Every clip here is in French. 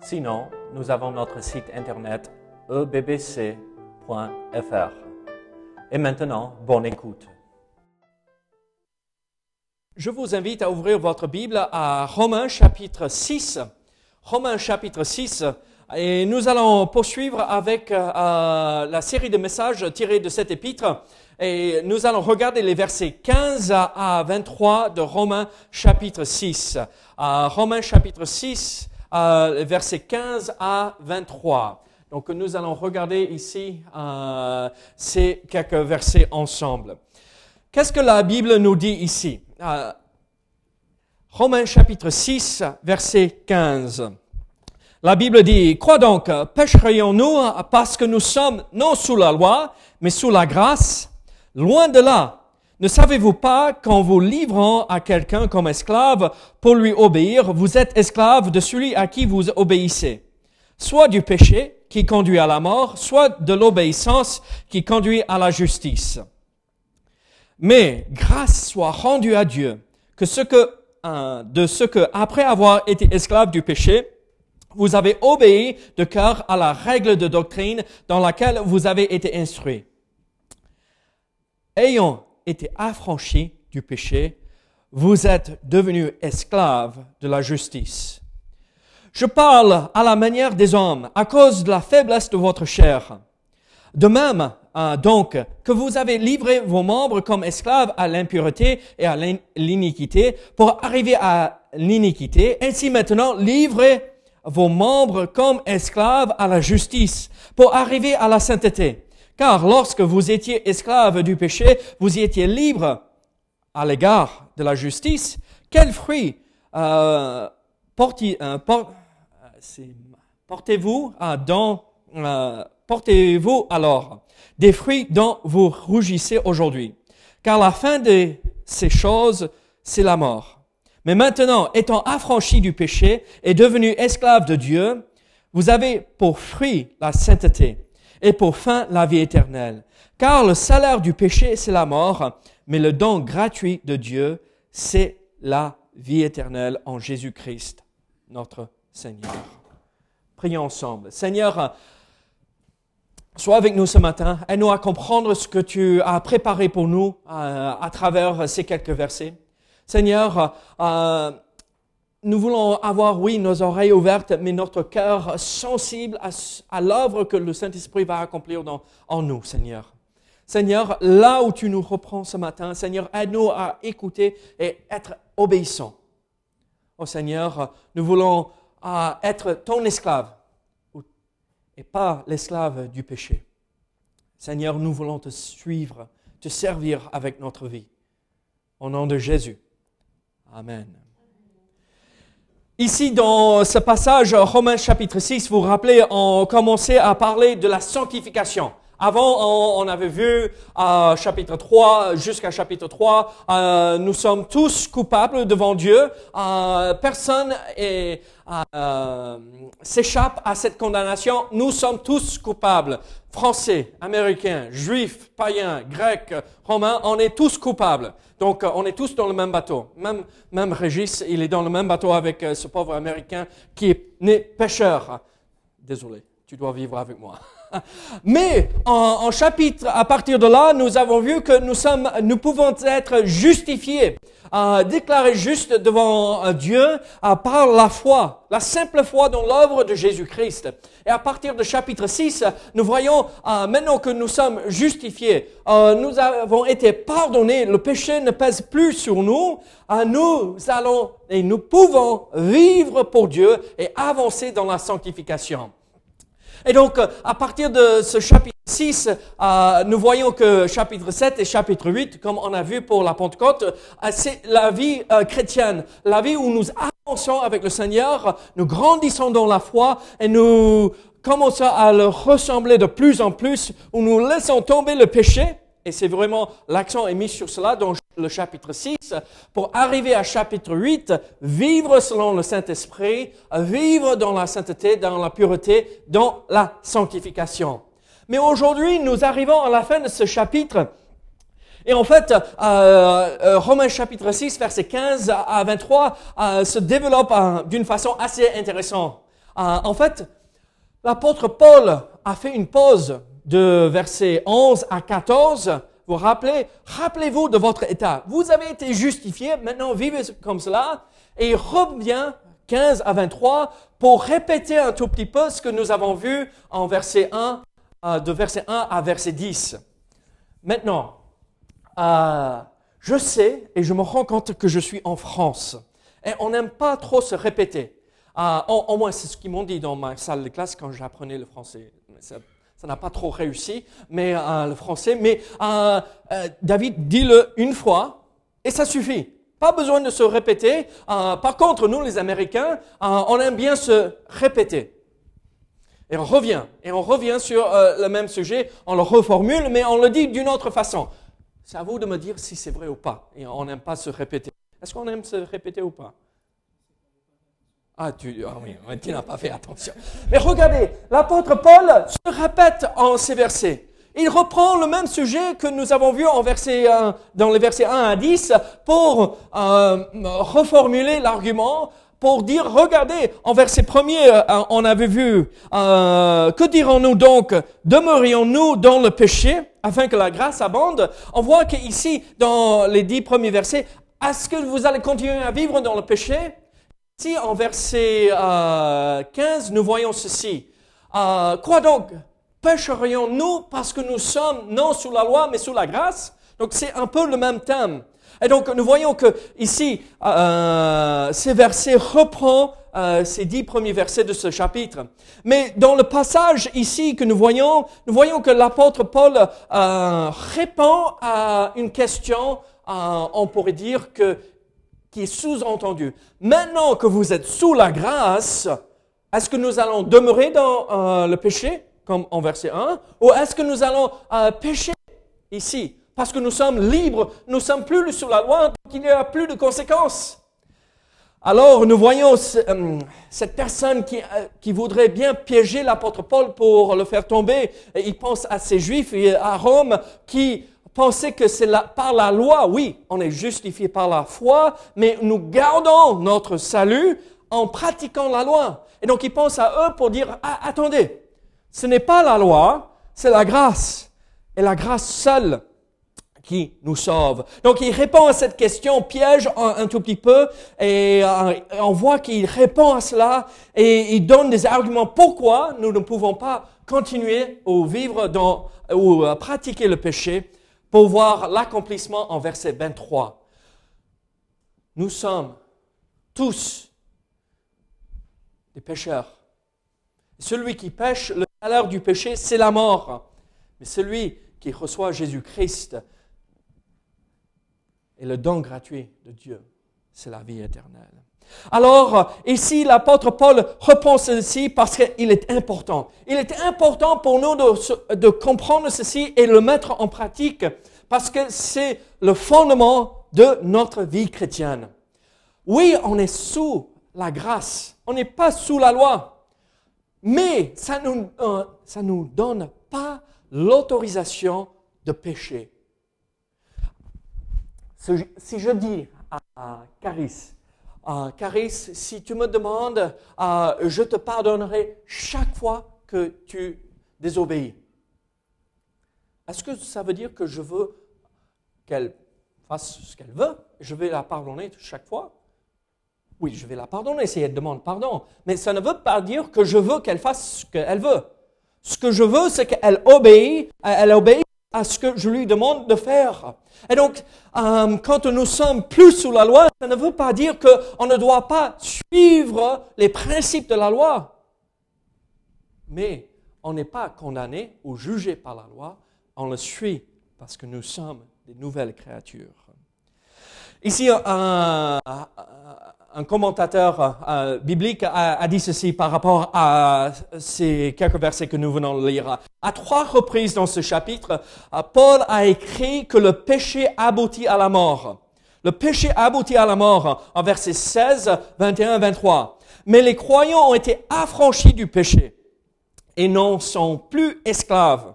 Sinon, nous avons notre site internet ebbc.fr. Et maintenant, bonne écoute. Je vous invite à ouvrir votre Bible à Romains chapitre 6. Romains chapitre 6. Et nous allons poursuivre avec euh, la série de messages tirés de cet épître. Et nous allons regarder les versets 15 à 23 de Romains chapitre 6. Euh, Romains chapitre 6, euh, versets 15 à 23. Donc nous allons regarder ici euh, ces quelques versets ensemble. Qu'est-ce que la Bible nous dit ici? Euh, Romains chapitre 6, verset 15. La Bible dit, Crois donc, pécherions-nous parce que nous sommes non sous la loi, mais sous la grâce? Loin de là. Ne savez-vous pas qu'en vous livrant à quelqu'un comme esclave pour lui obéir, vous êtes esclave de celui à qui vous obéissez, soit du péché qui conduit à la mort, soit de l'obéissance qui conduit à la justice. Mais grâce soit rendue à Dieu que ce que euh, de ce que après avoir été esclave du péché, vous avez obéi de cœur à la règle de doctrine dans laquelle vous avez été instruit. Ayant été affranchis du péché, vous êtes devenus esclaves de la justice. Je parle à la manière des hommes à cause de la faiblesse de votre chair. De même, hein, donc, que vous avez livré vos membres comme esclaves à l'impureté et à l'iniquité pour arriver à l'iniquité, ainsi maintenant livrez vos membres comme esclaves à la justice pour arriver à la sainteté. Car lorsque vous étiez esclave du péché, vous étiez libre à l'égard de la justice. Quel fruit euh, euh, portez-vous euh, dans portez-vous alors des fruits dont vous rougissez aujourd'hui? Car la fin de ces choses, c'est la mort. Mais maintenant, étant affranchi du péché et devenu esclave de Dieu, vous avez pour fruit la sainteté et pour fin la vie éternelle. Car le salaire du péché, c'est la mort, mais le don gratuit de Dieu, c'est la vie éternelle en Jésus-Christ, notre Seigneur. Prions ensemble. Seigneur, sois avec nous ce matin. Aide-nous à comprendre ce que tu as préparé pour nous euh, à travers ces quelques versets. Seigneur, euh, nous voulons avoir, oui, nos oreilles ouvertes, mais notre cœur sensible à, l'œuvre que le Saint-Esprit va accomplir en nous, Seigneur. Seigneur, là où tu nous reprends ce matin, Seigneur, aide-nous à écouter et être obéissants. Oh Seigneur, nous voulons euh, être ton esclave et pas l'esclave du péché. Seigneur, nous voulons te suivre, te servir avec notre vie. Au nom de Jésus. Amen. Ici, dans ce passage, Romains chapitre 6, vous vous rappelez, on commençait à parler de la sanctification. Avant, on, avait vu euh, chapitre 3 jusqu'à chapitre 3, euh, nous sommes tous coupables devant Dieu. Euh, personne est, euh, s'échappe à cette condamnation. Nous sommes tous coupables. Français, Américains, Juifs, païens, Grecs, Romains, on est tous coupables. Donc, euh, on est tous dans le même bateau. Même, même Régis, il est dans le même bateau avec euh, ce pauvre Américain qui est né pêcheur. Désolé, tu dois vivre avec moi. Mais en, chapitre, à partir de là, nous avons vu que nous sommes, nous pouvons être justifiés, déclarés justes devant euh, Dieu euh, par la foi, la simple foi dans l'œuvre de Jésus-Christ. Et à partir de chapitre 6, nous voyons euh, maintenant que nous sommes justifiés, euh, nous avons été pardonnés, le péché ne pèse plus sur nous, nous allons et nous pouvons vivre pour Dieu et avancer dans la sanctification. Et donc, à partir de ce chapitre 6, euh, nous voyons que chapitre 7 et chapitre 8, comme on a vu pour la Pentecôte, euh, c'est la vie euh, chrétienne, la vie où nous avançons avec le Seigneur, nous grandissons dans la foi et nous commençons à le ressembler de plus en plus, où nous laissons tomber le péché. Et c'est vraiment, l'accent est mis sur cela dans le chapitre 6, pour arriver à chapitre 8, vivre selon le Saint-Esprit, vivre dans la sainteté, dans la pureté, dans la sanctification. Mais aujourd'hui, nous arrivons à la fin de ce chapitre. Et en fait, euh, euh, Romains chapitre 6, verset 15 à 23 euh, se développe d'une façon assez intéressante. En fait, l'apôtre Paul a fait une pause de verset 11 à 14. Vous rappelez, rappelez-vous de votre état. Vous avez été justifié, maintenant vivez comme cela. Et il revient 15 à 23 pour répéter un tout petit peu ce que nous avons vu en verset 1 euh, de verset 1 à verset 10. Maintenant, euh, je sais et je me rends compte que je suis en France. Et on n'aime pas trop se répéter. Euh, au, moins, c'est ce qu'ils m'ont dit dans ma salle de classe quand j'apprenais le français. Ça ça n'a pas trop réussi, mais euh, le français. Mais euh, euh, David, dis-le une fois et ça suffit. Pas besoin de se répéter. Par contre, nous, les Américains, on aime bien se répéter. Et on revient, et on revient sur le même sujet, on le reformule, mais on le dit d'une autre façon. C'est à vous de me dire si c'est vrai ou pas. Et on n'aime pas se répéter. Est-ce qu'on aime se répéter ou pas? Ah, tu, ah oui, tu n'as pas fait attention. Mais regardez, l'apôtre Paul se répète en ces versets. Il reprend le même sujet que nous avons vu en verset, euh, dans les versets 1 à 10 pour euh, reformuler l'argument pour dire, regardez, en verset premier, euh, on avait vu, euh, que dirons-nous donc? Demeurions-nous dans le péché afin que la grâce abonde? On voit qu'ici, dans les dix premiers versets, est-ce que vous allez continuer à vivre dans le péché? Ici, en verset euh, 15, nous voyons ceci. Euh, quoi donc? Pécherions-nous parce que nous sommes non sous la loi, mais sous la grâce? Donc c'est un peu le même thème. Et donc, nous voyons que ici, euh, ces versets reprend euh, ces dix premiers versets de ce chapitre. Mais dans le passage ici que nous voyons, nous voyons que l'apôtre Paul euh, répond à une question, euh, on pourrait dire que qui est sous-entendue. Maintenant que vous êtes sous la grâce, est-ce que nous allons demeurer dans euh, le péché, comme en verset 1, ou est-ce que nous allons euh, pécher ici? Parce que nous sommes libres, nous sommes plus sous la loi, donc il n'y a plus de conséquences. Alors nous voyons euh, cette personne qui, voudrait bien piéger l'apôtre Paul pour le faire tomber. Et il pense à ces juifs à Rome qui pensaient que c'est par la loi, oui, on est justifié par la foi, mais nous gardons notre salut en pratiquant la loi. Et donc il pense à eux pour dire, ah, attendez, ce n'est pas la loi, c'est la grâce. Et la grâce seule qui nous sauve. Donc il répond à cette question piège un, tout petit peu et euh, on voit qu'il répond à cela et il donne des arguments pourquoi nous ne pouvons pas continuer ou vivre ou euh, pratiquer le péché pour voir l'accomplissement en verset 23. Nous sommes tous des pécheurs. Celui qui pêche, le salaire du péché, c'est la mort. Mais celui qui reçoit Jésus-Christ, et le don gratuit de Dieu, c'est la vie éternelle. Alors, ici, l'apôtre Paul reprend ceci parce qu'il est important. Il est important pour nous de, comprendre ceci et le mettre en pratique parce que c'est le fondement de notre vie chrétienne. Oui, on est sous la grâce. On n'est pas sous la loi. Mais ça ne nous, euh, nous donne pas l'autorisation de pécher si je dis à Caris, uh, Caris, si tu me demandes, uh, je te pardonnerai chaque fois que tu désobéis. Est-ce que ça veut dire que je veux qu'elle fasse ce qu'elle veut? Je vais la pardonner chaque fois? Oui, je vais la pardonner si elle demande pardon. Mais ça ne veut pas dire que je veux qu'elle fasse ce qu'elle veut. Ce que je veux, c'est qu'elle obéisse, elle obéisse à ce que je lui demande de faire. Et donc, euh, quand nous sommes plus sous la loi, ça ne veut pas dire qu'on ne doit pas suivre les principes de la loi. Mais on n'est pas condamné ou jugé par la loi, on le suit parce que nous sommes des nouvelles créatures. Ici, un, commentateur euh, biblique a, dit ceci par rapport à ces quelques versets que nous venons de lire. À trois reprises dans ce chapitre, euh, Paul a écrit que le péché aboutit à la mort. Le péché aboutit à la mort en versets 16, 21, 23. Mais les croyants ont été affranchis du péché et n'en sont plus esclaves,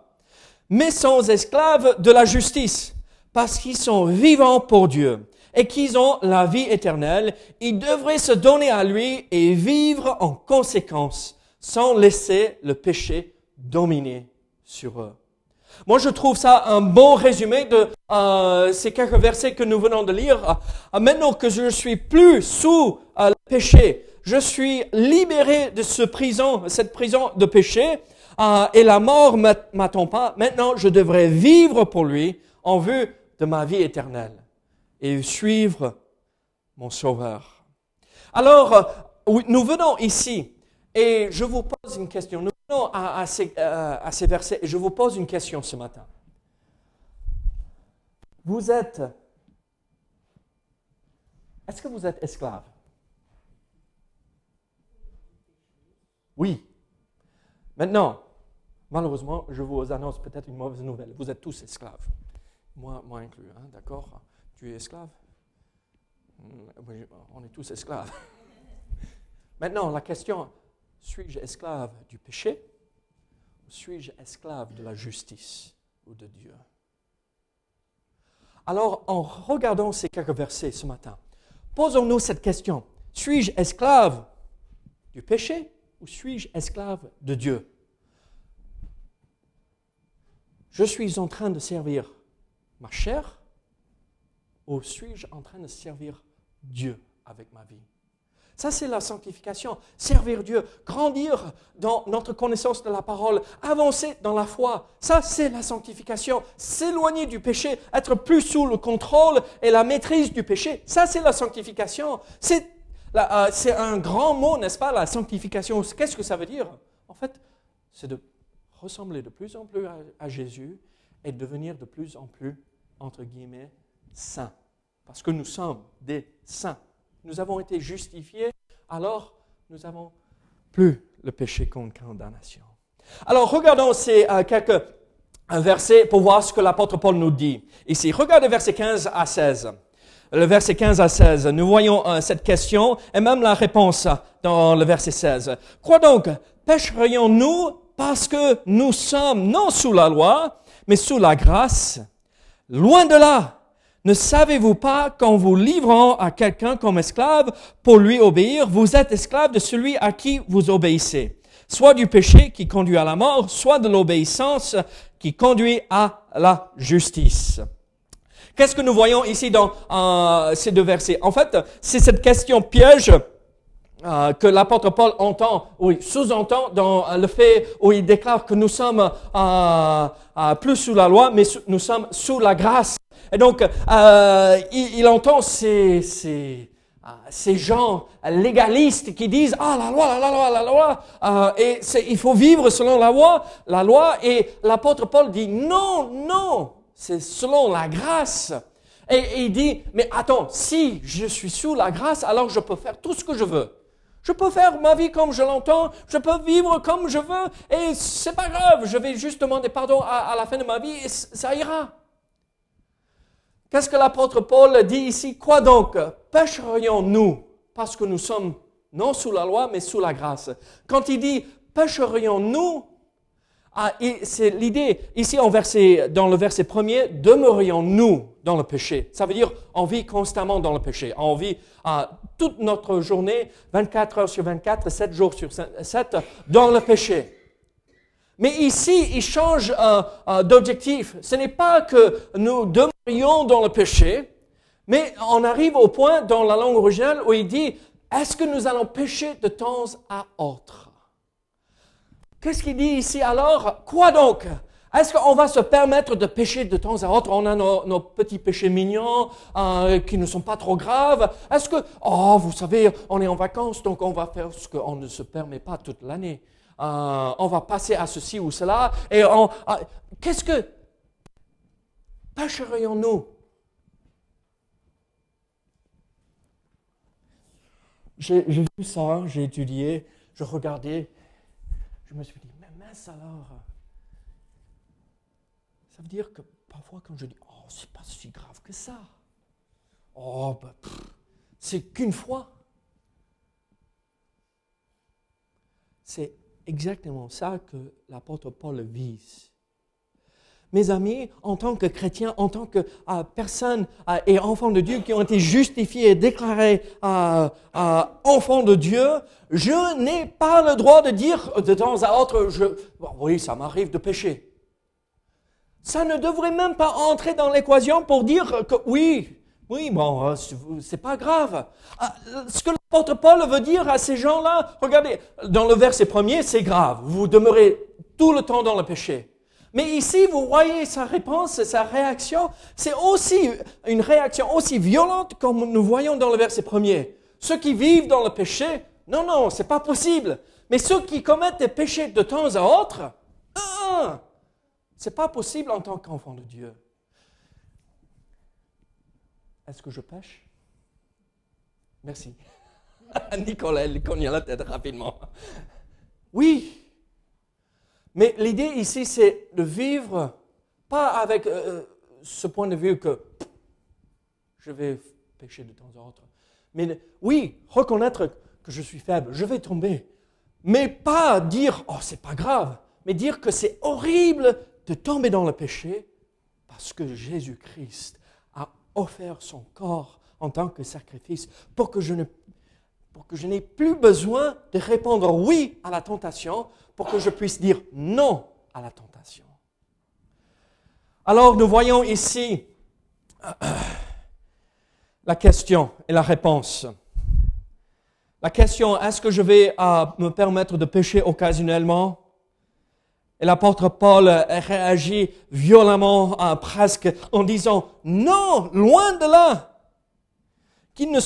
mais sont esclaves de la justice parce qu'ils sont vivants pour Dieu et qu'ils ont la vie éternelle, ils devraient se donner à lui et vivre en conséquence, sans laisser le péché dominer sur eux. Moi, je trouve ça un bon résumé de euh, ces quelques versets que nous venons de lire. Euh, maintenant que je suis plus sous euh, le péché, je suis libéré de ce prison, cette prison de péché, et la mort m'attend pas? Maintenant, je devrais vivre pour lui en vue de ma vie éternelle et suivre mon Sauveur. Alors, euh, nous venons ici et je vous pose une question. Nous venons à, ces, euh, ces versets et je vous pose une question ce matin. Vous êtes... Est-ce que vous êtes esclave? Oui. Maintenant, malheureusement, je vous annonce peut-être une mauvaise nouvelle. Vous êtes tous esclaves. Moi, moi inclus, hein, d'accord? Tu es esclave? On est tous esclaves. Maintenant, la question, suis-je esclave du péché ou suis-je esclave de la justice ou de Dieu? Alors, en regardant ces quelques versets ce matin, posons-nous cette question. Suis-je esclave du péché ou suis-je esclave de Dieu? Je suis en train de servir ma chair ou suis-je en train de servir Dieu avec ma vie? Ça, c'est la sanctification. Servir Dieu, grandir dans notre connaissance de la parole, avancer dans la foi. Ça, c'est la sanctification. S'éloigner du péché, être plus sous le contrôle et la maîtrise du péché. Ça, c'est la sanctification. C'est euh, un grand mot, n'est-ce pas, la sanctification? Qu'est-ce que ça veut dire? En fait, c'est de ressembler de plus en plus à Jésus et devenir de plus en plus, entre guillemets, saints, parce que nous sommes des saints. Nous avons été justifiés, alors nous n'avons plus le péché contre condamnation. Alors regardons ces euh, quelques versets pour voir ce que l'apôtre Paul nous dit. Ici, regardez versets 15 à 16. Le verset 15 à 16, nous voyons euh, cette question et même la réponse dans le verset 16. Quoi donc Pêcherions-nous parce que nous sommes non sous la loi, mais sous la grâce? Loin de là ne savez-vous pas qu'en vous livrant à quelqu'un comme esclave pour lui obéir, vous êtes esclave de celui à qui vous obéissez, soit du péché qui conduit à la mort, soit de l'obéissance qui conduit à la justice. Qu'est-ce que nous voyons ici dans euh, ces deux versets? En fait, c'est cette question piège euh, que l'apôtre Paul entend, oui, sous-entend dans le fait où il déclare que nous sommes euh, plus sous la loi, mais nous sommes sous la grâce. Et donc, euh, il, entend ces, ces, euh, ces, gens légalistes qui disent ah la loi, la loi, la loi, euh, et il faut vivre selon la loi, la loi. Et l'apôtre Paul dit non, non, c'est selon la grâce. Et, et il dit mais attends, si je suis sous la grâce, alors je peux faire tout ce que je veux. Je peux faire ma vie comme je l'entends, je peux vivre comme je veux, et c'est pas grave, je vais juste demander pardon à, à la fin de ma vie et ça ira. Qu'est-ce que l'apôtre Paul dit ici? Quoi donc? Pêcherions-nous? Parce que nous sommes non sous la loi, mais sous la grâce Quand il dit pêcherions-nous, ah, c'est l'idée ici en verset, dans le verset premier, demeurions-nous dans le péché? Ça veut dire on vit constamment dans le péché. On vit ah, toute notre journée, 24 heures sur 24, 7 jours sur 7, dans le péché. Mais ici, il change euh, euh, d'objectif. Ce n'est pas que nous demeurions dans le péché, mais on arrive au point dans la langue originale où il dit, est-ce que nous allons pécher de temps à autre? Qu'est-ce qu'il dit ici alors? Quoi donc? Est-ce qu'on va se permettre de pécher de temps à autre? On a nos, petits péchés mignons euh, qui ne sont pas trop graves. Est-ce que, oh, vous savez, on est en vacances, donc on va faire ce qu'on ne se permet pas toute l'année. Euh, on va passer à ceci ou cela. Et on, euh, qu'est-ce que pécherions-nous J'ai vu ça, j'ai étudié, je regardais, je me suis dit, mais mince alors ça veut dire que parfois quand je dis Oh, c'est pas si grave que ça. Oh, ben, c'est qu'une fois. C'est exactement ça que l'apôtre Paul vise. Mes amis, en tant que chrétiens, en tant que euh, personnes euh, et enfants de Dieu qui ont été justifiés et déclarés euh, enfants de Dieu, je n'ai pas le droit de dire de temps à autre, je, oui, ça m'arrive de pécher. Ça ne devrait même pas entrer dans l'équation pour dire que oui, oui, bon, euh, c'est pas grave. Ah, ce que l'apôtre Paul veut dire à ces gens-là, regardez, dans le verset premier, c'est grave. Vous demeurez tout le temps dans le péché. Mais ici, vous voyez sa réponse, sa réaction, c'est aussi une réaction aussi violente comme nous voyons dans le verset premier. Ceux qui vivent dans le péché, non, non, c'est pas possible. Mais ceux qui commettent des péchés de temps à autre, ah, ce n'est pas possible en tant qu'enfant de Dieu. Est-ce que je pêche? Merci. Nicolas, il cogne la tête rapidement. Oui. Mais l'idée ici, c'est de vivre pas avec euh, ce point de vue que je vais pécher de temps en temps. Mais oui, reconnaître que je suis faible, je vais tomber. Mais pas dire, oh, c'est pas grave, mais dire que c'est horrible de tomber dans le péché parce que Jésus-Christ a offert son corps en tant que sacrifice pour que je n'ai plus besoin de répondre oui à la tentation, pour que je puisse dire non à la tentation. Alors nous voyons ici la question et la réponse. La question, est-ce que je vais euh, me permettre de pécher occasionnellement? Et l'apôtre Paul réagit violemment, hein, presque en disant, non, loin de là, qu'il ne,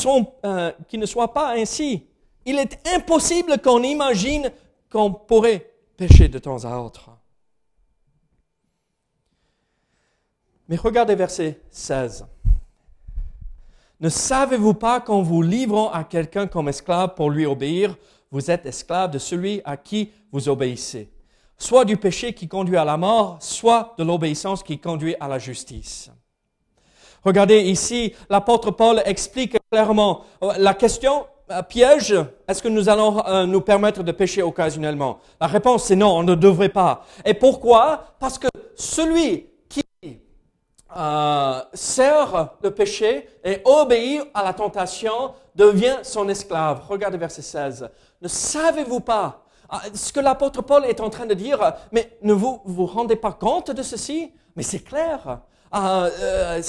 euh, ne soit pas ainsi. Il est impossible qu'on imagine qu'on pourrait pécher de temps à autre. Mais regardez verset 16. Ne savez-vous pas qu'en vous livrant à quelqu'un comme esclave pour lui obéir, vous êtes esclave de celui à qui vous obéissez? Soit du péché qui conduit à la mort, soit de l'obéissance qui conduit à la justice. Regardez ici, l'apôtre Paul explique clairement euh, la question euh, piège, est-ce que nous allons euh, nous permettre de pécher occasionnellement? La réponse c'est non, on ne devrait pas. Et pourquoi? Parce que celui qui sert le péché et obéit à la tentation devient son esclave. Regardez verset 16. Ne savez-vous pas ce que l'apôtre Paul est en train de dire, mais ne vous vous rendez pas compte de ceci? Mais c'est clair. Ah, euh,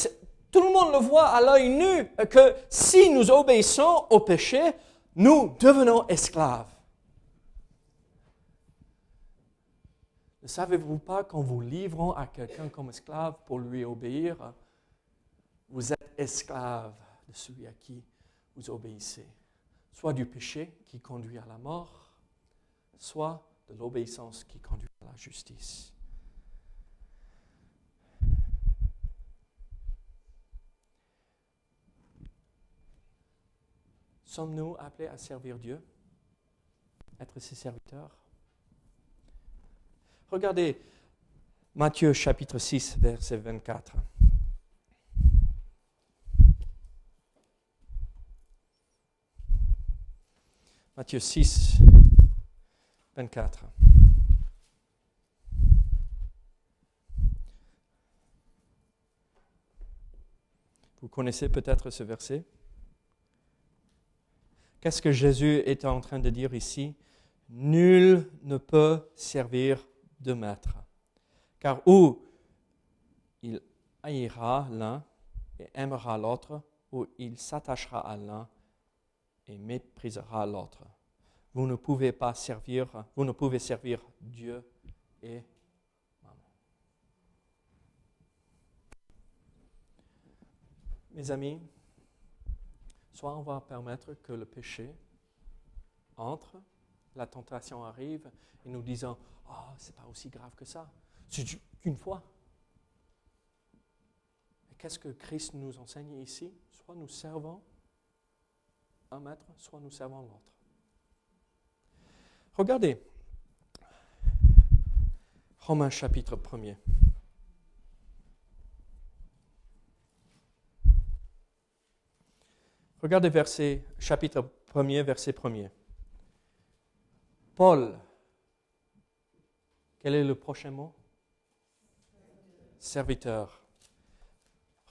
tout le monde le voit à l'œil nu que si nous obéissons au péché, nous devenons esclaves. Ne savez-vous pas qu'en vous livrant à quelqu'un comme esclave pour lui obéir, vous êtes esclave de celui à qui vous obéissez, soit du péché qui conduit à la mort, soit de l'obéissance qui conduit à la justice. Sommes-nous appelés à servir Dieu, être ses serviteurs? Regardez Matthieu chapitre 6, verset 24. Matthieu 6, 24. Vous connaissez peut-être ce verset Qu'est-ce que Jésus est en train de dire ici? Nul ne peut servir de maître. Car où il haïra l'un et aimera l'autre, ou il s'attachera à l'un et méprisera l'autre vous ne pouvez pas servir, vous ne pouvez servir Dieu et maman. Mes amis, soit on va permettre que le péché entre, la tentation arrive et nous disons Oh, c'est pas aussi grave que ça, c'est qu'une fois. Qu'est-ce que Christ nous enseigne ici? Soit nous servons un maître, soit nous servons l'autre. Regardez, Romains chapitre 1er. Regardez verset, chapitre 1er, verset 1er. Paul, quel est le prochain mot? Serviteur.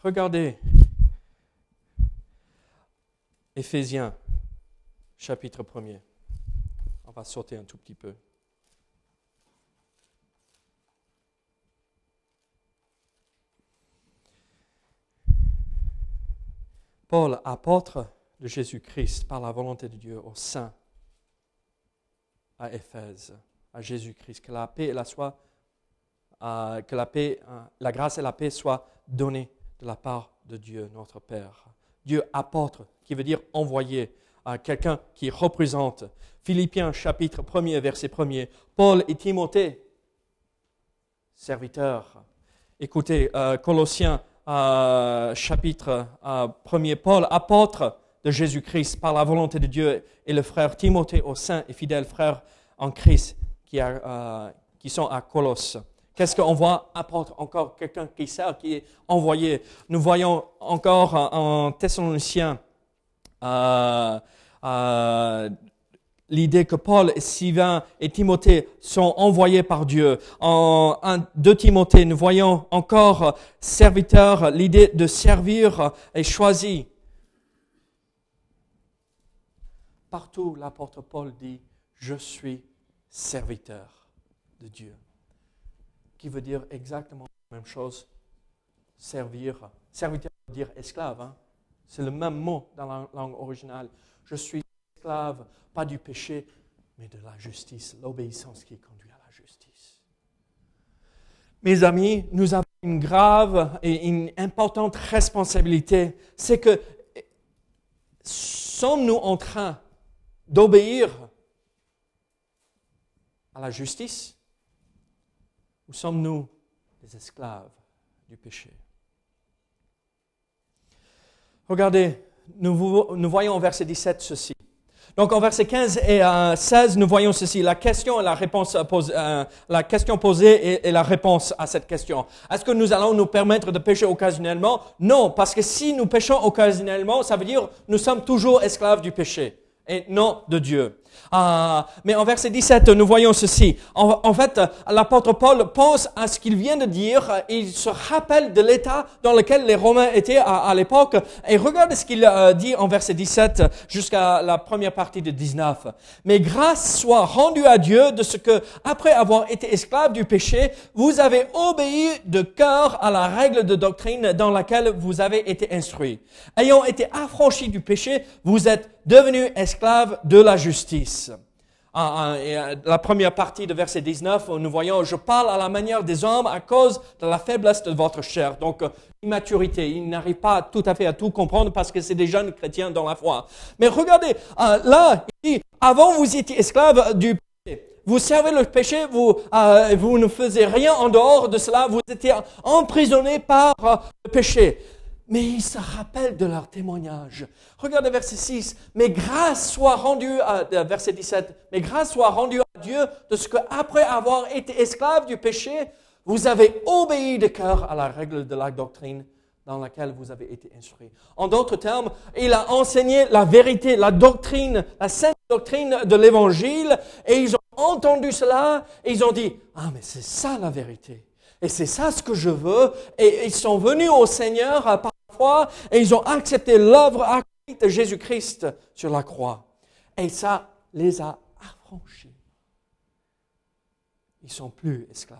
Regardez Éphésiens, chapitre 1er. Va sauter un tout petit peu. Paul, apôtre de Jésus-Christ par la volonté de Dieu au sein à Éphèse, à Jésus-Christ, que la paix la soie, euh, que la paix, euh, la grâce et la paix soient données de la part de Dieu, notre Père. Dieu apôtre, qui veut dire envoyé, à quelqu'un qui représente. Philippiens chapitre 1er, verset 1er. Paul et Timothée, serviteurs. Écoutez, euh, Colossiens euh, chapitre 1er, Paul, apôtre de Jésus-Christ par la volonté de Dieu, et le frère Timothée au saint et fidèle frère en Christ qui, euh, qui sont à Colosse. Qu'est-ce qu'on voit? Apporte encore quelqu'un qui sert, qui est envoyé. Nous voyons encore en Thessaloniciens euh, euh, l'idée que Paul, Sylvain et Timothée sont envoyés par Dieu. En 2 Timothée, nous voyons encore serviteur, l'idée de servir est choisi. Partout, l'apôtre Paul dit, je suis serviteur de Dieu qui veut dire exactement la même chose, servir. Serviteur veut dire esclave. Hein. C'est le même mot dans la langue originale. Je suis esclave, pas du péché, mais de la justice, l'obéissance qui conduit à la justice. Mes amis, nous avons une grave et une importante responsabilité. C'est que sommes-nous en train d'obéir à la justice ou sommes-nous des esclaves du péché? Regardez, nous, voyons au verset 17 ceci. Donc en verset 15 et 16, nous voyons ceci, la question la réponse posée, euh, la question posée et, la réponse à cette question. Est-ce que nous allons nous permettre de pécher occasionnellement? Non, parce que si nous péchons occasionnellement, ça veut dire nous sommes toujours esclaves du péché et non de Dieu. Ah, mais en verset 17, nous voyons ceci. En, fait, l'apôtre Paul pense à ce qu'il vient de dire. Il se rappelle de l'état dans lequel les Romains étaient à, l'époque. Et regarde ce qu'il euh, dit en verset 17 jusqu'à la première partie de 19. Mais grâce soit rendue à Dieu de ce que, après avoir été esclave du péché, vous avez obéi de cœur à la règle de doctrine dans laquelle vous avez été instruits. Ayant été affranchis du péché, vous êtes devenus esclaves de la justice. Euh, la première partie de verset 19, nous voyons, je parle à la manière des hommes à cause de la faiblesse de votre chair. Donc, euh, immaturité. Ils n'arrivent pas tout à fait à tout comprendre parce que c'est des jeunes chrétiens dans la foi. Mais regardez, euh, là, il dit, avant vous étiez esclaves du péché. Vous servez le péché, vous, vous ne faisiez rien en dehors de cela, vous étiez emprisonnés par le péché mais ils se rappellent de leur témoignage. Regardez verset 6. Mais grâce soit rendue à, euh, verset 17. Mais grâce soit rendue à Dieu de ce que, après avoir été esclave du péché, vous avez obéi de cœur à la règle de la doctrine dans laquelle vous avez été instruit. En d'autres termes, il a enseigné la vérité, la doctrine, la sainte doctrine de l'évangile, et ils ont entendu cela, et ils ont dit, ah, mais c'est ça la vérité. Et c'est ça ce que je veux. Et ils sont venus au Seigneur par et ils ont accepté l'œuvre accomplie de Jésus-Christ sur la croix. Et ça les a affranchis. Ils sont plus esclaves.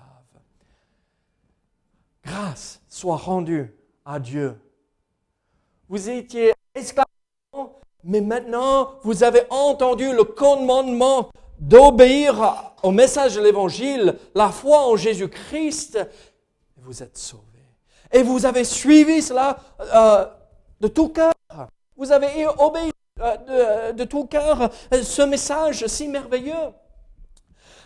Grâce soit rendue à Dieu. Vous étiez esclaves, mais maintenant vous avez entendu le commandement d'obéir au message de l'Évangile, la foi en Jésus-Christ, vous êtes sauvés. Et vous avez suivi cela euh, de tout cœur. Vous avez obéi euh, de, tout cœur euh, ce message si merveilleux.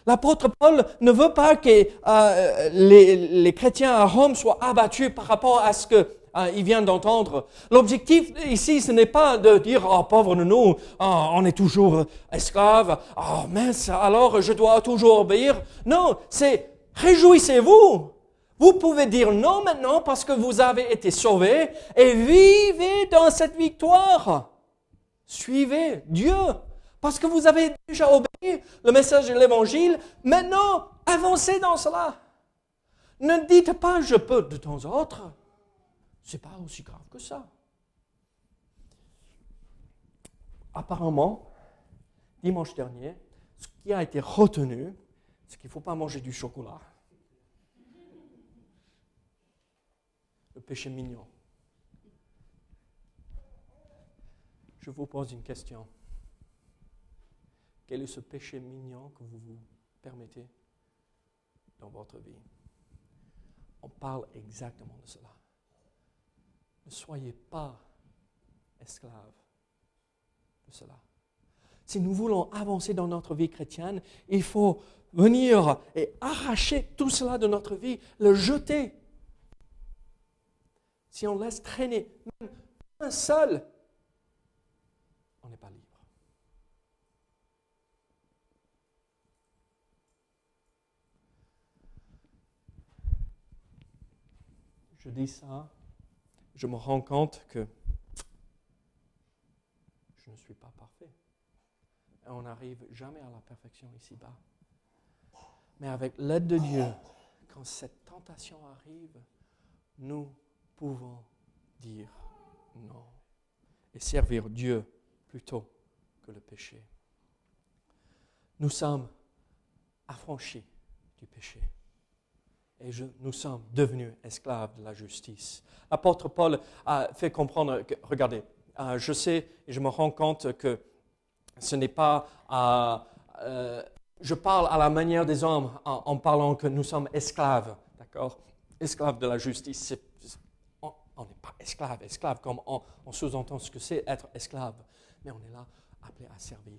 L'apôtre Paul ne veut pas que euh, les, chrétiens à Rome soient abattus par rapport à ce qu'il vient d'entendre. L'objectif ici, ce n'est pas de dire, oh pauvre nous, oh, on est toujours esclaves, oh mince, alors je dois toujours obéir. Non, c'est réjouissez-vous. Vous pouvez dire non maintenant parce que vous avez été sauvés et vivez dans cette victoire. Suivez Dieu parce que vous avez déjà obéi le message de l'évangile. Maintenant, avancez dans cela. Ne dites pas je peux de temps en temps. C'est pas aussi grave que ça. Apparemment, dimanche dernier, ce qui a été retenu, c'est qu'il ne faut pas manger du chocolat. Le péché mignon. je vous pose une question. Quel est ce péché mignon que vous vous permettez dans votre vie? On parle exactement de cela. Ne soyez pas esclaves de cela. Si nous voulons avancer dans notre vie chrétienne, il faut venir et arracher tout cela de notre vie, le jeter. Si on laisse traîner même un seul on n'est pas libre. Je dis ça, je me rends compte que je ne suis pas parfait. On n'arrive jamais à la perfection ici-bas. Mais avec l'aide de Dieu, quand cette tentation arrive, nous pouvons dire non et servir Dieu plutôt que le péché. Nous sommes affranchis du péché et nous sommes devenus esclaves de la justice. L'apôtre Paul a fait comprendre regardez, euh, je sais et je me rends compte que ce n'est pas, euh, je parle à la manière des hommes en, parlant que nous sommes esclaves, d'accord? Esclaves de la justice. On n'est pas esclaves, esclaves comme on, on sous-entend ce que c'est être esclave mais on est là appelé à servir.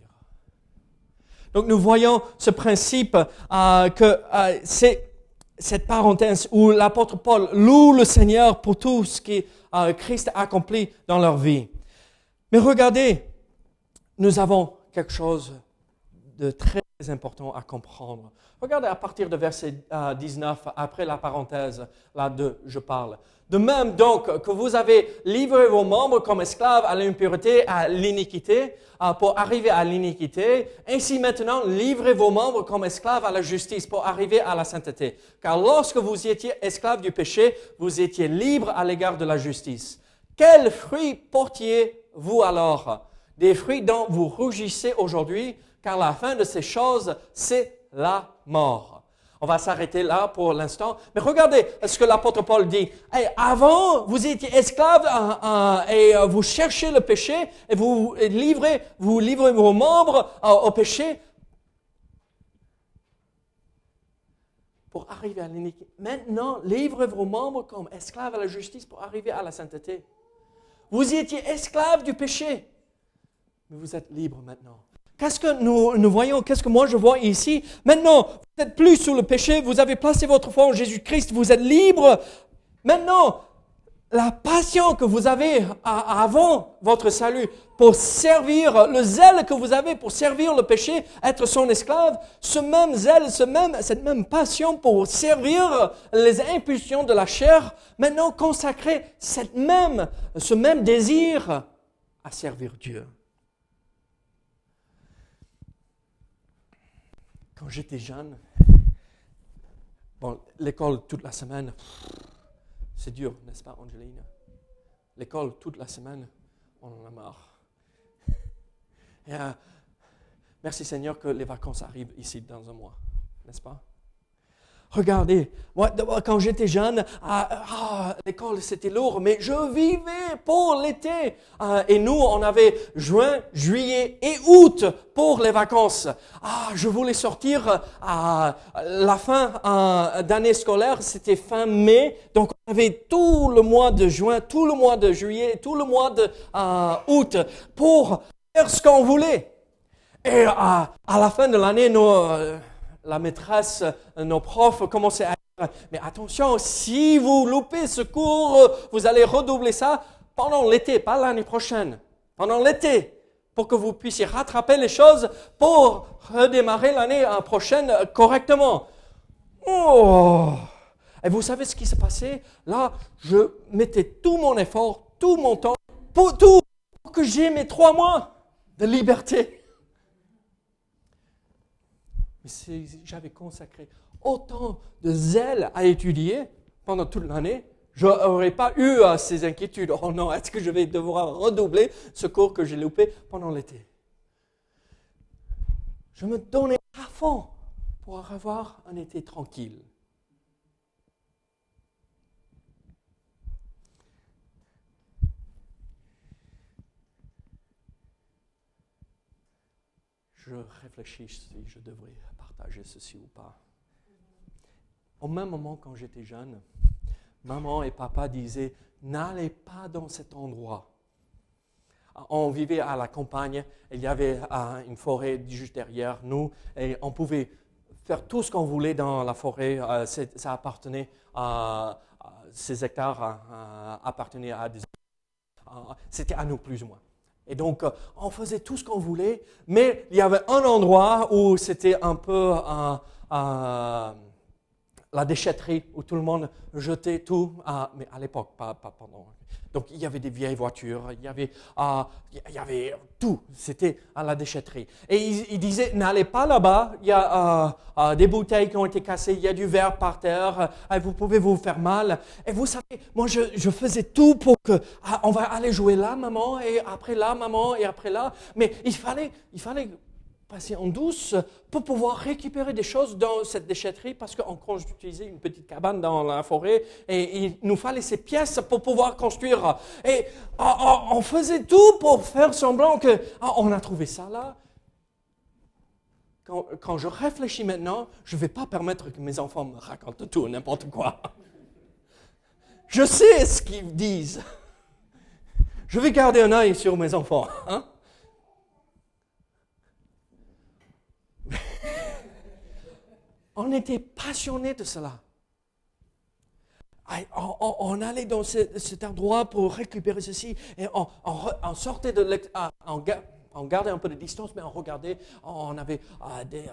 Donc nous voyons ce principe euh, que euh, c'est cette parenthèse où l'apôtre Paul loue le Seigneur pour tout ce que euh, Christ a accompli dans leur vie. Mais regardez, nous avons quelque chose très important à comprendre. Regardez à partir de verset 19, après la parenthèse là de je parle. De même donc que vous avez livré vos membres comme esclaves à l'impureté, à l'iniquité, euh, pour arriver à l'iniquité, ainsi maintenant livrez vos membres comme esclaves à la justice pour arriver à la sainteté. Car lorsque vous étiez esclaves du péché, vous étiez libres à l'égard de la justice. Quels fruits portiez-vous alors? Des fruits dont vous rougissez aujourd'hui, car la fin de ces choses, c'est la mort. On va s'arrêter là pour l'instant. Mais regardez ce que l'apôtre Paul dit. avant, vous étiez esclaves euh, euh, et euh, vous cherchez le péché et vous livrez, vous livrez vos membres au péché pour arriver à l'iniquité. Maintenant, livrez vos membres comme esclaves à la justice pour arriver à la sainteté. Vous étiez esclaves du péché, vous êtes libres maintenant. Qu'est-ce que nous, voyons? Qu'est-ce que moi je vois ici? Maintenant, vous n'êtes plus sous le péché, vous avez placé votre foi en Jésus-Christ, vous êtes libre. Maintenant, la passion que vous avez avant votre salut pour servir, le zèle que vous avez pour servir le péché, être son esclave, ce même zèle, ce même, cette même passion pour servir les impulsions de la chair, maintenant consacrez cette même, ce même désir à servir Dieu. Quand j'étais jeune, l'école toute la semaine, c'est dur, n'est-ce pas, Angelina? L'école toute la semaine, on en a marre. Euh, merci Seigneur que les vacances arrivent ici dans un mois, n'est-ce pas? Regardez, quand j'étais jeune, à, à l'école c'était lourd, mais je vivais pour l'été. Euh, et nous, on avait juin, juillet et août pour les vacances. Ah, je voulais sortir à la fin euh, d'année scolaire, c'était fin mai, donc on avait tout le mois de juin, tout le mois de juillet, tout le mois de euh, août pour faire ce qu'on voulait. Et à, la fin de l'année, nos la maîtresse, euh, nos profs commençaient à dire, mais attention, si vous loupez ce cours, vous allez redoubler ça pendant l'été, pas l'année prochaine, pendant l'été, pour que vous puissiez rattraper les choses pour redémarrer l'année prochaine correctement. Oh. Et vous savez ce qui s'est passé? Là, je mettais tout mon effort, tout mon temps, pour tout, pour que j'ai mes trois mois de liberté. Mais j'avais consacré autant de zèle à étudier pendant toute l'année, je n'aurais pas eu euh, ces inquiétudes. Oh non, est-ce que je vais devoir redoubler ce cours que j'ai loupé pendant l'été? Je me donnais à fond pour avoir un été tranquille. je réfléchis si je devrais partager ceci ou pas. Au même moment, quand j'étais jeune, maman et papa disaient N'allez pas dans cet endroit. On vivait à la campagne, il y avait euh, une forêt juste derrière nous, et on pouvait faire tout ce qu'on voulait dans la forêt. Euh, ça appartenait à, ces hectares euh, appartenaient à des. C'était à nous plus ou moins. Et donc, euh, on faisait tout ce qu'on voulait, mais il y avait un endroit où c'était un peu euh, euh, la déchetterie, où tout le monde jetait tout, mais à l'époque, pas, pas pendant donc il y avait des vieilles voitures, il y avait, euh, il y avait tout, c'était à la déchetterie. Et il, disait, n'allez pas là-bas, il y a euh, des bouteilles qui ont été cassées, il y a du verre par terre, vous pouvez vous faire mal. Et vous savez, moi je, faisais tout pour que, ah, on va aller jouer là, maman, et après là, maman, et après là. Mais il fallait, il fallait passer en douce pour pouvoir récupérer des choses dans cette déchetterie parce qu'on construisait une petite cabane dans la forêt et il nous fallait ces pièces pour pouvoir construire. Et ah, ah, on faisait tout pour faire semblant que ah, on a trouvé ça là. Quand, je réfléchis maintenant, je ne vais pas permettre que mes enfants me racontent tout, n'importe quoi. Je sais ce qu'ils disent. Je vais garder un œil sur mes enfants. Hein? On était passionnés de cela. On, allait dans cet endroit pour récupérer ceci et on, sortait de on, gardait un peu de distance, mais on regardait, on avait euh, des euh,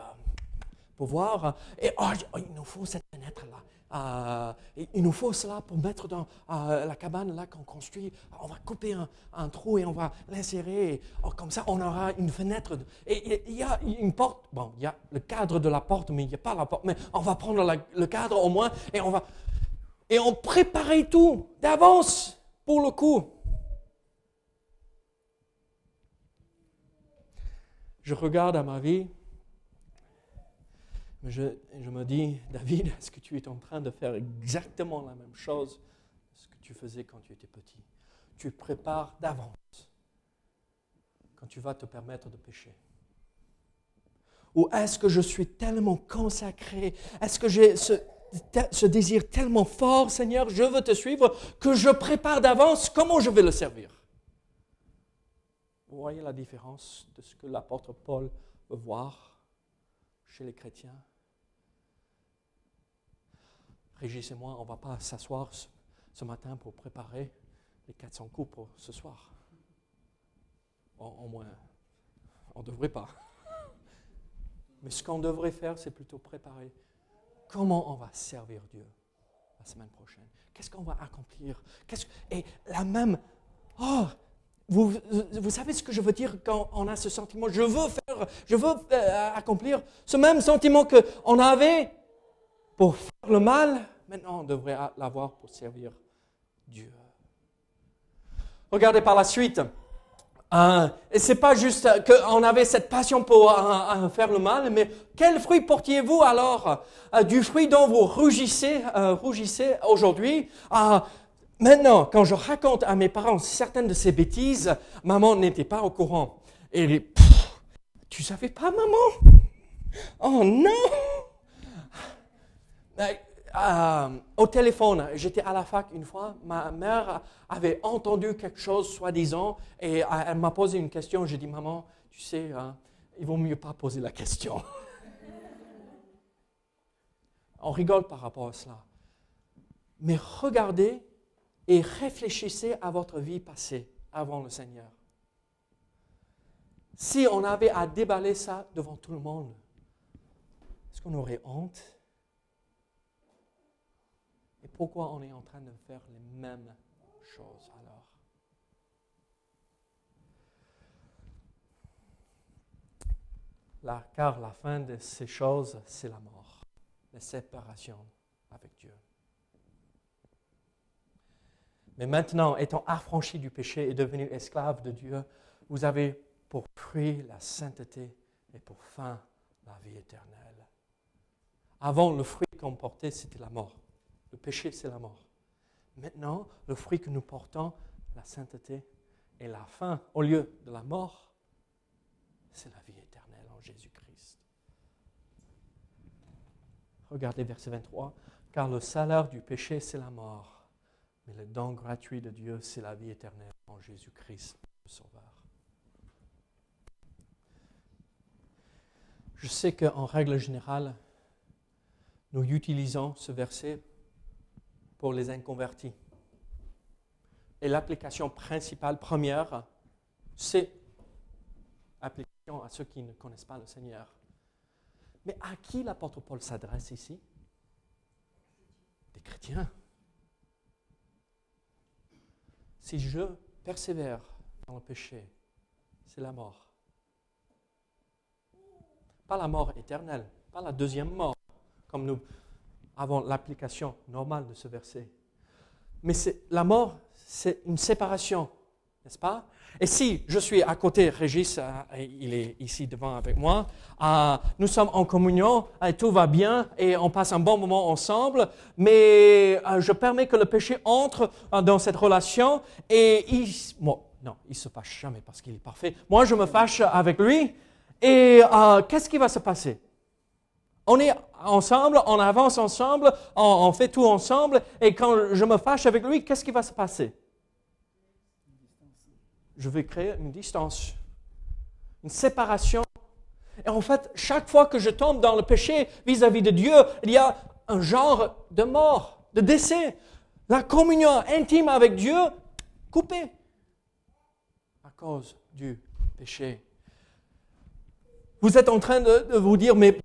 pouvoirs et oh, il nous faut cette fenêtre-là. Euh, il nous faut cela pour mettre dans euh, la cabane là qu'on construit. On va couper un, trou et on va l'insérer. Oh, comme ça, on aura une fenêtre. Et il y a une porte. Bon, il y a le cadre de la porte, mais il n'y a pas la porte. Mais on va prendre le cadre au moins et on va. Et on préparait tout d'avance pour le coup. Je regarde à ma vie mais je, me dis, David, est-ce que tu es en train de faire exactement la même chose ce que tu faisais quand tu étais petit? Tu prépares d'avance quand tu vas te permettre de pécher. Ou est-ce que je suis tellement consacré? Est-ce que j'ai ce, ce, désir tellement fort, Seigneur, je veux te suivre, que je prépare d'avance comment je vais le servir? Vous voyez la différence de ce que l'apôtre Paul veut voir chez les chrétiens? Régis et moi, on ne va pas s'asseoir ce matin pour préparer les 400 coups pour ce soir. Au, moins, on ne devrait pas. Mais ce qu'on devrait faire, c'est plutôt préparer comment on va servir Dieu la semaine prochaine. Qu'est-ce qu'on va accomplir? Et la même... Oh, vous, vous, savez ce que je veux dire quand on a ce sentiment, je veux faire, je veux euh, accomplir ce même sentiment qu'on avait pour faire le mal, maintenant on devrait l'avoir pour servir Dieu. Regardez par la suite. Euh, et c'est pas juste qu'on avait cette passion pour faire le mal, mais quel fruit portiez-vous alors Du fruit dont vous rougissez, rougissez aujourd'hui? maintenant, quand je raconte à mes parents certaines de ces bêtises, maman n'était pas au courant. Et les, tu savais pas, maman? Oh non euh, au téléphone, j'étais à la fac une fois, ma mère avait entendu quelque chose, soi-disant, et elle m'a posé une question. J'ai dit, maman, tu sais, hein, il vaut mieux pas poser la question. On rigole par rapport à cela. Mais regardez et réfléchissez à votre vie passée avant le Seigneur. Si on avait à déballer ça devant tout le monde, est-ce qu'on aurait honte? Pourquoi on est en train de faire les mêmes choses alors? Car la fin de ces choses, c'est la mort, la séparation avec Dieu. Mais maintenant, étant affranchi du péché et devenu esclave de Dieu, vous avez pour fruit la sainteté et pour fin la vie éternelle. Avant, le fruit qu'on portait, c'était la mort. Le péché, c'est la mort. Maintenant, le fruit que nous portons, la sainteté et la fin, au lieu de la mort, c'est la vie éternelle en Jésus-Christ. Regardez verset 23. Car le salaire du péché, c'est la mort, mais le don gratuit de Dieu, c'est la vie éternelle en Jésus-Christ, le Sauveur. Je sais qu'en règle générale, nous utilisons ce verset pour les inconvertis. Et l'application principale, première, c'est l'application à ceux qui ne connaissent pas le Seigneur. Mais à qui l'apôtre Paul s'adresse ici? Des chrétiens. Si je persévère dans le péché, c'est la mort. Pas la mort éternelle, pas la deuxième mort, comme nous avons l'application normale de ce verset. Mais la mort, c'est une séparation, n'est-ce pas? Et si je suis à côté, Régis, euh, il est ici devant avec moi, euh, nous sommes en communion, et tout va bien, et on passe un bon moment ensemble, mais je permets que le péché entre dans cette relation, et il, non, il se fâche jamais parce qu'il est parfait. Moi, je me fâche avec lui, et qu'est-ce qui va se passer? On est ensemble, on avance ensemble, on, fait tout ensemble, et quand je me fâche avec lui, qu'est-ce qui va se passer? Je vais créer une distance, une séparation. Et en fait, chaque fois que je tombe dans le péché vis-à-vis de Dieu, il y a un genre de mort, de décès. La communion intime avec Dieu coupée à cause du péché. Vous êtes en train de, vous dire, mais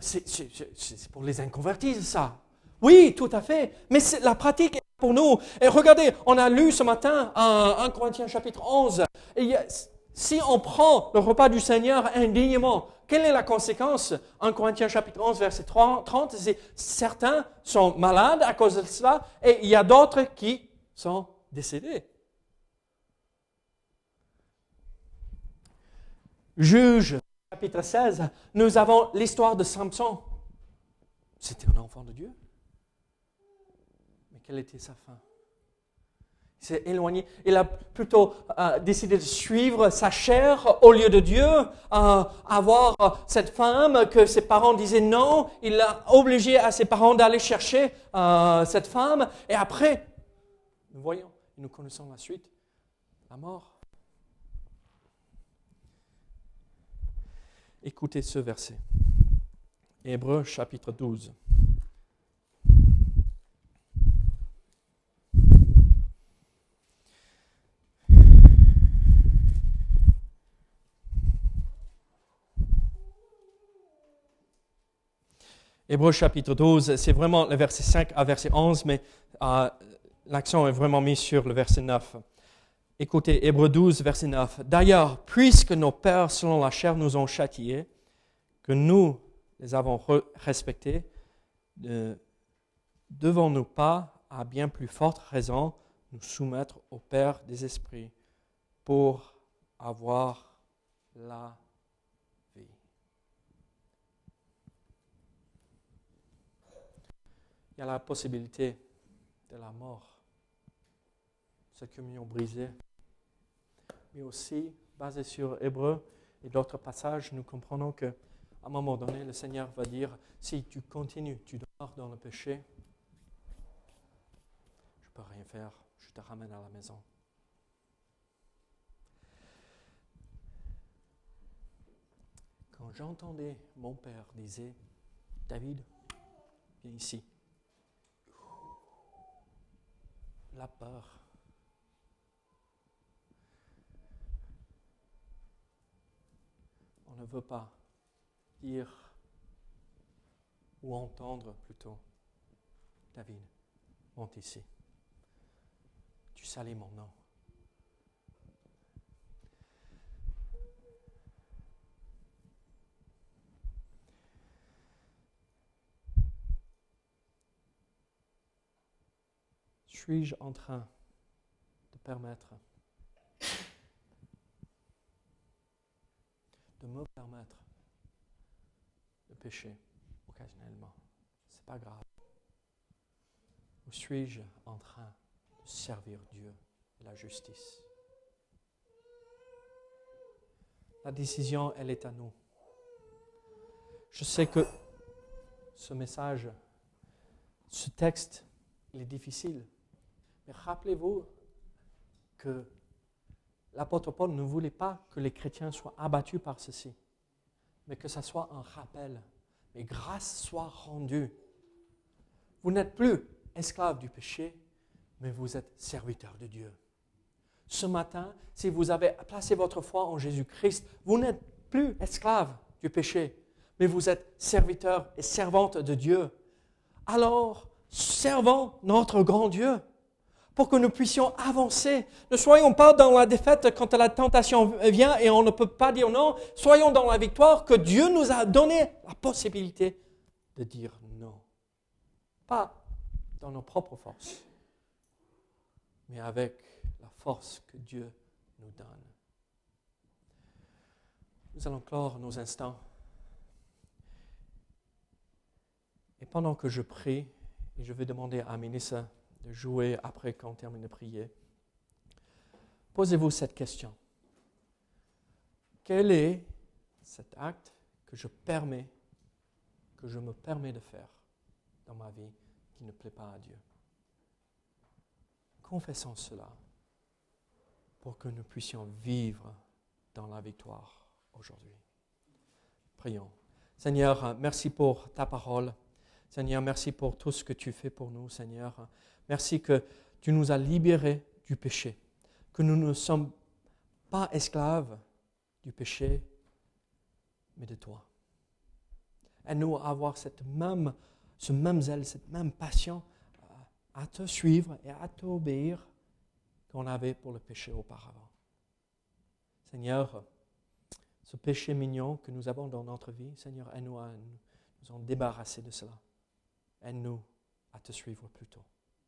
c'est pour les inconvertis, ça. Oui, tout à fait. Mais la pratique est pour nous. Et regardez, on a lu ce matin en 1 Corinthiens chapitre 11. Et si on prend le repas du Seigneur indignement, quelle est la conséquence? 1 Corinthiens chapitre 11, verset 30, c'est certains sont malades à cause de cela et il y a d'autres qui sont décédés. Juge chapitre 16, nous avons l'histoire de Samson. C'était un enfant de Dieu. Mais quelle était sa fin? Il s'est éloigné. Il a plutôt euh, décidé de suivre sa chair au lieu de Dieu, euh, avoir cette femme que ses parents disaient non. Il a obligé à ses parents d'aller chercher euh, cette femme. Et après, nous voyons, nous connaissons la suite, la mort. Écoutez ce verset. Hébreu chapitre 12. Hébreu chapitre 12, c'est vraiment le verset 5 à verset 11, mais euh, l'accent est vraiment mis sur le verset 9. Écoutez, Hébreu 12, verset 9. D'ailleurs, puisque nos pères selon la chair nous ont châtiés, que nous les avons respectés, ne devons-nous pas, à bien plus forte raison, nous soumettre au Père des esprits pour avoir la vie? Il y a la possibilité de la mort, cette communion brisée, mais aussi, basé sur Hébreu et d'autres passages, nous comprenons que à un moment donné, le Seigneur va dire, si tu continues, tu dors dans le péché, je ne peux rien faire, je te ramène à la maison. Quand j'entendais mon père disait, David, viens ici. La peur. Ne veut pas dire ou entendre plutôt, David, monte ici. Tu salis mon nom. Suis-je en train de permettre, de me permettre de pécher occasionnellement C'est pas grave. Ou suis-je en train de servir Dieu et la justice? La décision, elle est à nous. Je sais que ce message, ce texte, il est difficile. Mais rappelez-vous que l'apôtre Paul ne voulait pas que les chrétiens soient abattus par ceci, mais que ce soit un rappel. Mais grâce soit rendue. Vous n'êtes plus esclave du péché, mais vous êtes serviteur de Dieu. Ce matin, si vous avez placé votre foi en Jésus-Christ, vous n'êtes plus esclave du péché, mais vous êtes serviteur et servante de Dieu. Alors, servons notre grand Dieu pour que nous puissions avancer. Ne soyons pas dans la défaite quand la tentation vient et on ne peut pas dire non. Soyons dans la victoire que Dieu nous a donné la possibilité de dire non. Pas dans nos propres forces, mais avec la force que Dieu nous donne. Nous allons clore nos instants. Et pendant que je prie, je vais demander à Mélissa de jouer après qu'on termine de prier. Posez-vous cette question. Quel est cet acte que je permets, que je me permets de faire dans ma vie qui ne plaît pas à Dieu? Confessons cela pour que nous puissions vivre dans la victoire aujourd'hui. Prions. Seigneur, merci pour ta parole. Seigneur, merci pour tout ce que tu fais pour nous, Seigneur. Merci que tu nous as libérés du péché, que nous ne sommes pas esclaves du péché, mais de toi. Aide-nous à avoir cette même, ce même zèle, cette même passion à te suivre et à t'obéir qu'on avait pour le péché auparavant. Seigneur, ce péché mignon que nous avons dans notre vie, Seigneur, aide-nous à nous en débarrasser de cela. Aide-nous à te suivre plutôt.